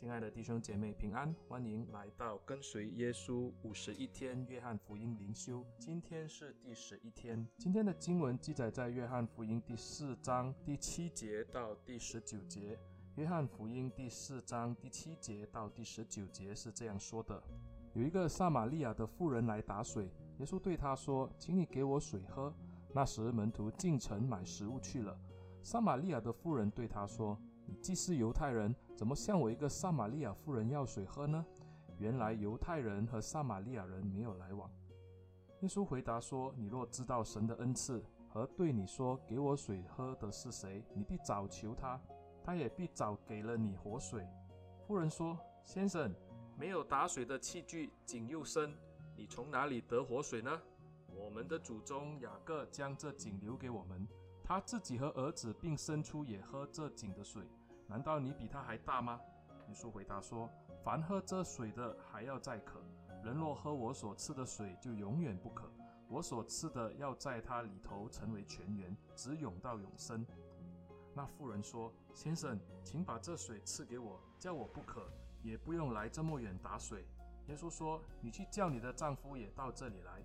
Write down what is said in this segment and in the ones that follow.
亲爱的弟兄姐妹平安，欢迎来到跟随耶稣五十一天约翰福音灵修。今天是第十一天，今天的经文记载在约翰福音第四章第七节到第十九节。约翰福音第四章第七节到第十九节是这样说的：有一个撒玛利亚的妇人来打水，耶稣对她说：“请你给我水喝。”那时门徒进城买食物去了。撒玛利亚的妇人对他说：“你既是犹太人，怎么向我一个撒玛利亚妇人要水喝呢？”原来犹太人和撒玛利亚人没有来往。耶稣回答说：“你若知道神的恩赐和对你说‘给我水喝’的是谁，你必早求他，他也必早给了你活水。”妇人说：“先生，没有打水的器具，井又深，你从哪里得活水呢？我们的祖宗雅各将这井留给我们。”他自己和儿子并牲畜也喝这井的水，难道你比他还大吗？耶稣回答说：“凡喝这水的还要再渴，人若喝我所赐的水，就永远不渴。我所赐的要在他里头成为泉源，直涌到永生。”那妇人说：“先生，请把这水赐给我，叫我不渴，也不用来这么远打水。”耶稣说：“你去叫你的丈夫也到这里来。”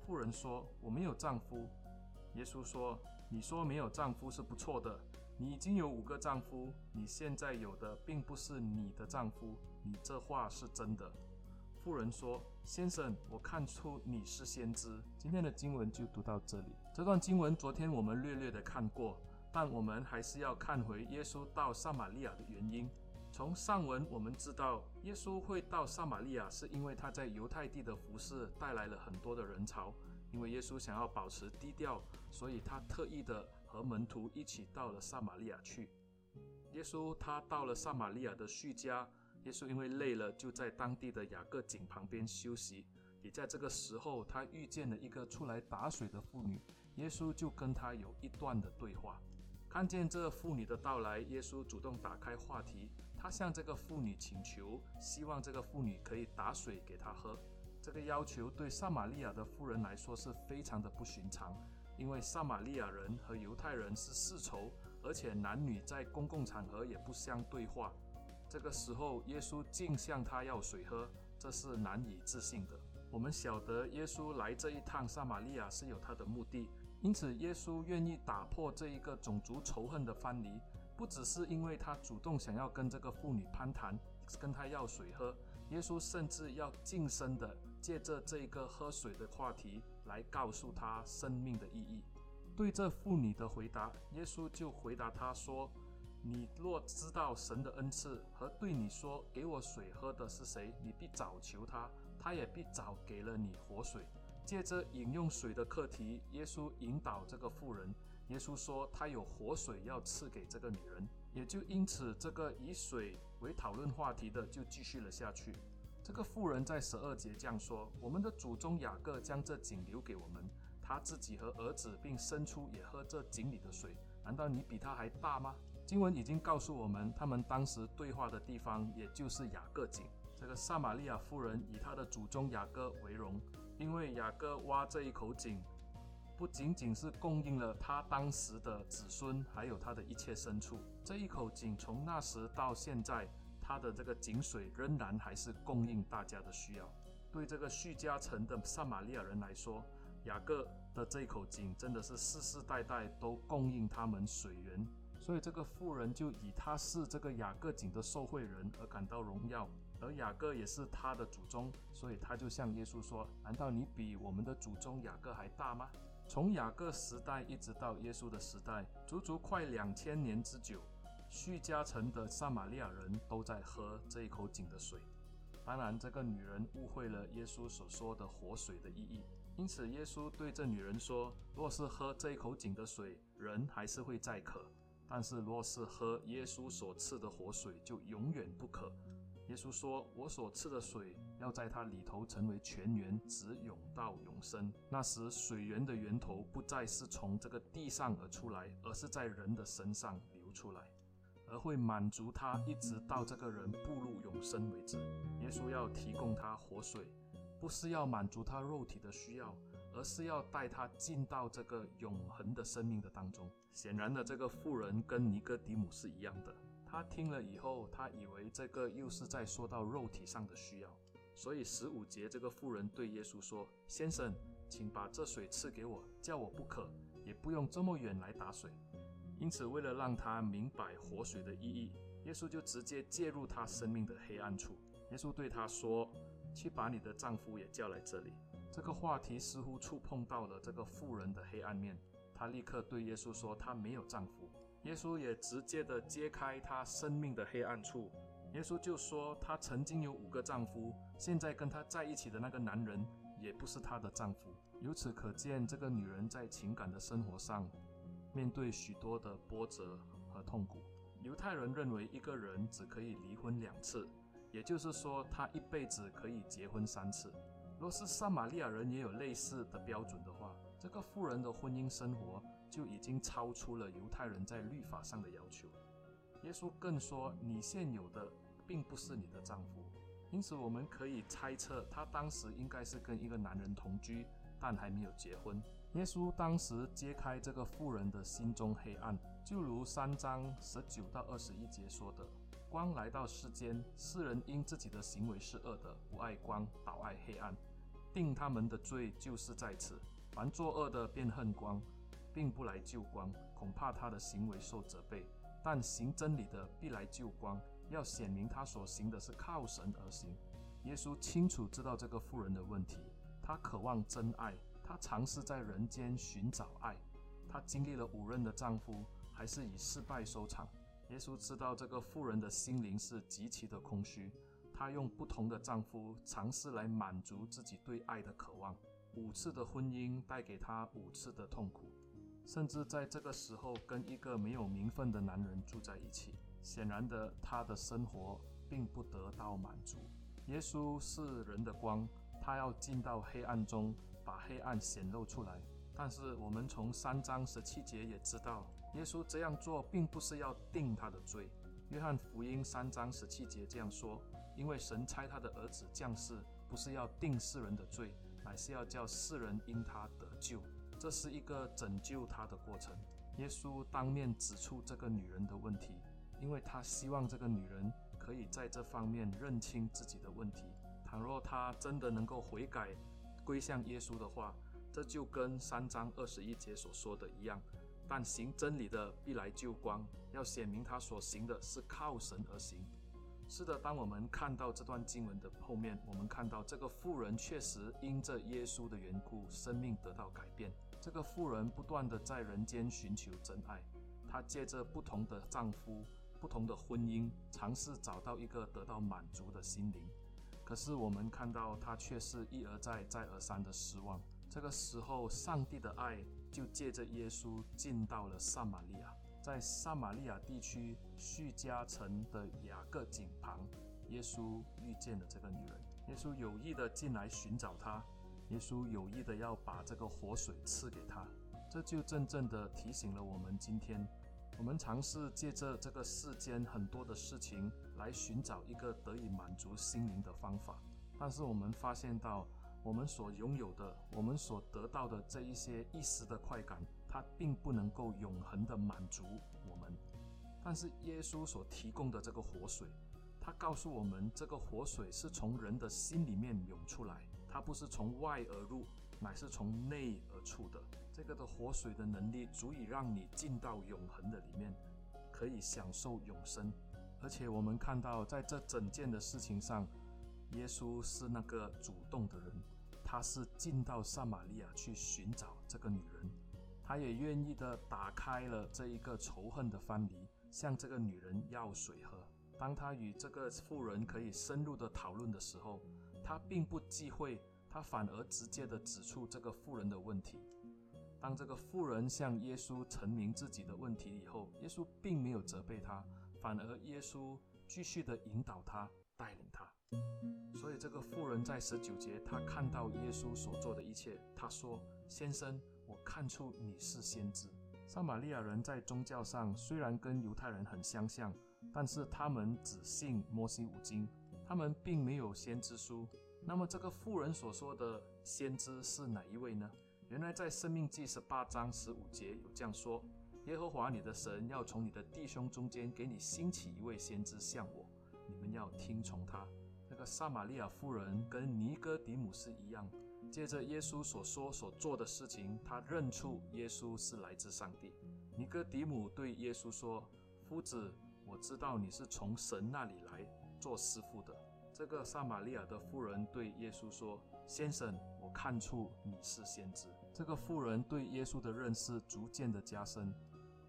妇人说：“我没有丈夫。”耶稣说：“你说没有丈夫是不错的，你已经有五个丈夫，你现在有的并不是你的丈夫，你这话是真的。”妇人说：“先生，我看出你是先知。”今天的经文就读到这里。这段经文昨天我们略略的看过，但我们还是要看回耶稣到撒玛利亚的原因。从上文我们知道，耶稣会到撒玛利亚，是因为他在犹太地的服事带来了很多的人潮。因为耶稣想要保持低调，所以他特意的和门徒一起到了撒玛利亚去。耶稣他到了撒玛利亚的叙家，耶稣因为累了，就在当地的雅各井旁边休息。也在这个时候，他遇见了一个出来打水的妇女，耶稣就跟他有一段的对话。看见这妇女的到来，耶稣主动打开话题，他向这个妇女请求，希望这个妇女可以打水给他喝。这个要求对撒玛利亚的妇人来说是非常的不寻常，因为撒玛利亚人和犹太人是世仇，而且男女在公共场合也不相对话。这个时候，耶稣竟向他要水喝，这是难以置信的。我们晓得耶稣来这一趟撒玛利亚是有他的目的，因此耶稣愿意打破这一个种族仇恨的藩篱，不只是因为他主动想要跟这个妇女攀谈。跟他要水喝，耶稣甚至要近身的借着这个喝水的话题来告诉他生命的意义。对这妇女的回答，耶稣就回答他说：“你若知道神的恩赐和对你说‘给我水喝’的是谁，你必早求他，他也必早给了你活水。”借着饮用水的课题，耶稣引导这个妇人。耶稣说他有活水要赐给这个女人。也就因此，这个以水为讨论话题的就继续了下去。这个妇人在十二节这样说：“我们的祖宗雅各将这井留给我们，他自己和儿子并牲畜也喝这井里的水。难道你比他还大吗？”经文已经告诉我们，他们当时对话的地方也就是雅各井。这个撒玛利亚妇人以他的祖宗雅各为荣，因为雅各挖这一口井。不仅仅是供应了他当时的子孙，还有他的一切牲畜。这一口井从那时到现在，他的这个井水仍然还是供应大家的需要。对这个叙加城的撒玛利亚人来说，雅各的这一口井真的是世世代代都供应他们水源。所以这个富人就以他是这个雅各井的受惠人而感到荣耀，而雅各也是他的祖宗，所以他就向耶稣说：“难道你比我们的祖宗雅各还大吗？”从雅各时代一直到耶稣的时代，足足快两千年之久，叙加城的撒玛利亚人都在喝这一口井的水。当然，这个女人误会了耶稣所说的活水的意义，因此耶稣对这女人说：“若是喝这一口井的水，人还是会再渴；但是若是喝耶稣所赐的活水，就永远不渴。”耶稣说：“我所赐的水，要在它里头成为泉源，直涌到永生。那时，水源的源头不再是从这个地上而出来，而是在人的身上流出来，而会满足他，一直到这个人步入永生为止。耶稣要提供他活水，不是要满足他肉体的需要，而是要带他进到这个永恒的生命的当中。显然的，这个妇人跟尼哥底母是一样的。”他听了以后，他以为这个又是在说到肉体上的需要，所以十五节这个妇人对耶稣说：“先生，请把这水赐给我，叫我不渴，也不用这么远来打水。”因此，为了让他明白活水的意义，耶稣就直接介入他生命的黑暗处。耶稣对他说：“去把你的丈夫也叫来这里。”这个话题似乎触碰到了这个妇人的黑暗面，她立刻对耶稣说：“她没有丈夫。”耶稣也直接的揭开她生命的黑暗处。耶稣就说：“她曾经有五个丈夫，现在跟她在一起的那个男人也不是她的丈夫。”由此可见，这个女人在情感的生活上面对许多的波折和痛苦。犹太人认为一个人只可以离婚两次，也就是说，他一辈子可以结婚三次。若是撒玛利亚人也有类似的标准的话，这个富人的婚姻生活。就已经超出了犹太人在律法上的要求。耶稣更说：“你现有的并不是你的丈夫。”因此，我们可以猜测，她当时应该是跟一个男人同居，但还没有结婚。耶稣当时揭开这个妇人的心中黑暗，就如三章十九到二十一节说的：“光来到世间，世人因自己的行为是恶的，不爱光，倒爱黑暗。定他们的罪就是在此。凡作恶的，便恨光。”并不来就光，恐怕他的行为受责备；但行真理的必来救光，要显明他所行的是靠神而行。耶稣清楚知道这个妇人的问题，她渴望真爱，她尝试在人间寻找爱，她经历了五任的丈夫，还是以失败收场。耶稣知道这个妇人的心灵是极其的空虚，她用不同的丈夫尝试来满足自己对爱的渴望，五次的婚姻带给她五次的痛苦。甚至在这个时候，跟一个没有名分的男人住在一起。显然的，他的生活并不得到满足。耶稣是人的光，他要进到黑暗中，把黑暗显露出来。但是我们从三章十七节也知道，耶稣这样做并不是要定他的罪。约翰福音三章十七节这样说：“因为神差他的儿子降世，不是要定世人的罪，乃是要叫世人因他得救。”这是一个拯救他的过程。耶稣当面指出这个女人的问题，因为他希望这个女人可以在这方面认清自己的问题。倘若她真的能够悔改，归向耶稣的话，这就跟三章二十一节所说的一样。但行真理的必来救光，要显明他所行的是靠神而行。是的，当我们看到这段经文的后面，我们看到这个妇人确实因着耶稣的缘故，生命得到改变。这个妇人不断地在人间寻求真爱，她借着不同的丈夫、不同的婚姻，尝试找到一个得到满足的心灵。可是我们看到她却是一而再、再而三的失望。这个时候，上帝的爱就借着耶稣进到了撒玛利亚。在撒玛利亚地区叙加城的雅各井旁，耶稣遇见了这个女人。耶稣有意的进来寻找她，耶稣有意的要把这个活水赐给他。这就真正的提醒了我们：今天我们尝试借着这个世间很多的事情来寻找一个得以满足心灵的方法，但是我们发现到，我们所拥有的，我们所得到的这一些一时的快感。它并不能够永恒的满足我们，但是耶稣所提供的这个活水，他告诉我们，这个活水是从人的心里面涌出来，它不是从外而入，乃是从内而出的。这个的活水的能力，足以让你进到永恒的里面，可以享受永生。而且我们看到，在这整件的事情上，耶稣是那个主动的人，他是进到撒玛利亚去寻找这个女人。他也愿意的打开了这一个仇恨的藩篱，向这个女人要水喝。当他与这个妇人可以深入的讨论的时候，他并不忌讳，他反而直接的指出这个妇人的问题。当这个妇人向耶稣陈明自己的问题以后，耶稣并没有责备他，反而耶稣继续的引导他，带领他。所以这个妇人在十九节，他看到耶稣所做的一切，他说：“先生。”我看出你是先知。撒玛利亚人在宗教上虽然跟犹太人很相像，但是他们只信摩西五经，他们并没有先知书。那么这个妇人所说的先知是哪一位呢？原来在《生命记》十八章十五节有这样说：耶和华你的神要从你的弟兄中间给你兴起一位先知像我，你们要听从他。那个撒玛利亚妇人跟尼哥底母是一样，借着耶稣所说所做的事情，他认出耶稣是来自上帝。尼哥底母对耶稣说：“夫子，我知道你是从神那里来做师傅的。”这个撒玛利亚的妇人对耶稣说：“先生，我看出你是先知。”这个妇人对耶稣的认识逐渐的加深。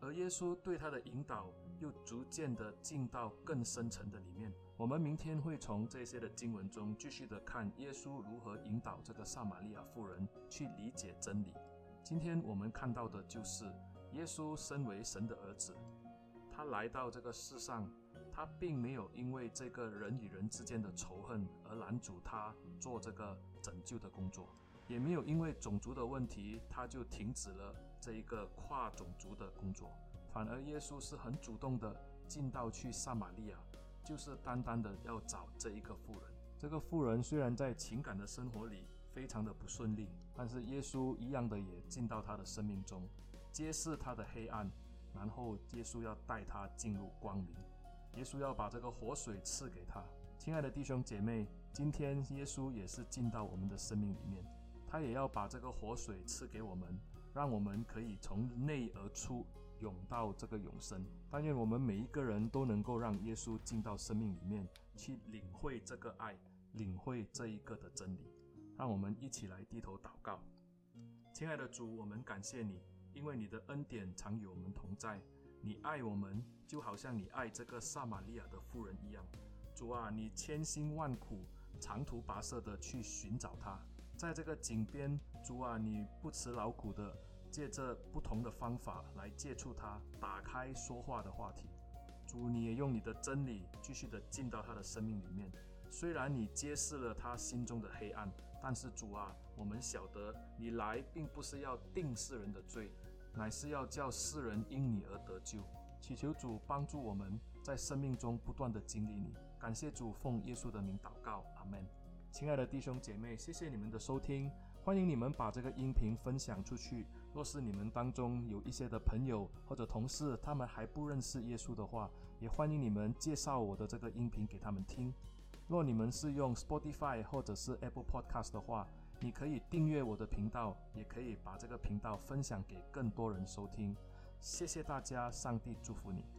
而耶稣对他的引导又逐渐的进到更深层的里面。我们明天会从这些的经文中继续的看耶稣如何引导这个撒玛利亚妇人去理解真理。今天我们看到的就是耶稣身为神的儿子，他来到这个世上，他并没有因为这个人与人之间的仇恨而拦阻他做这个拯救的工作。也没有因为种族的问题，他就停止了这一个跨种族的工作。反而耶稣是很主动的进到去撒玛利亚，就是单单的要找这一个妇人。这个妇人虽然在情感的生活里非常的不顺利，但是耶稣一样的也进到她的生命中，揭示她的黑暗，然后耶稣要带她进入光明。耶稣要把这个活水赐给他。亲爱的弟兄姐妹，今天耶稣也是进到我们的生命里面。他也要把这个活水赐给我们，让我们可以从内而出涌到这个永生。但愿我们每一个人都能够让耶稣进到生命里面，去领会这个爱，领会这一个的真理。让我们一起来低头祷告。亲爱的主，我们感谢你，因为你的恩典常与我们同在。你爱我们，就好像你爱这个撒玛利亚的妇人一样。主啊，你千辛万苦、长途跋涉的去寻找他。在这个井边，主啊，你不辞劳苦的借着不同的方法来接触他，打开说话的话题。主，你也用你的真理继续的进到他的生命里面。虽然你揭示了他心中的黑暗，但是主啊，我们晓得你来并不是要定世人的罪，乃是要叫世人因你而得救。祈求主帮助我们在生命中不断的经历你。感谢主，奉耶稣的名祷告，阿门。亲爱的弟兄姐妹，谢谢你们的收听，欢迎你们把这个音频分享出去。若是你们当中有一些的朋友或者同事，他们还不认识耶稣的话，也欢迎你们介绍我的这个音频给他们听。若你们是用 Spotify 或者是 Apple Podcast 的话，你可以订阅我的频道，也可以把这个频道分享给更多人收听。谢谢大家，上帝祝福你。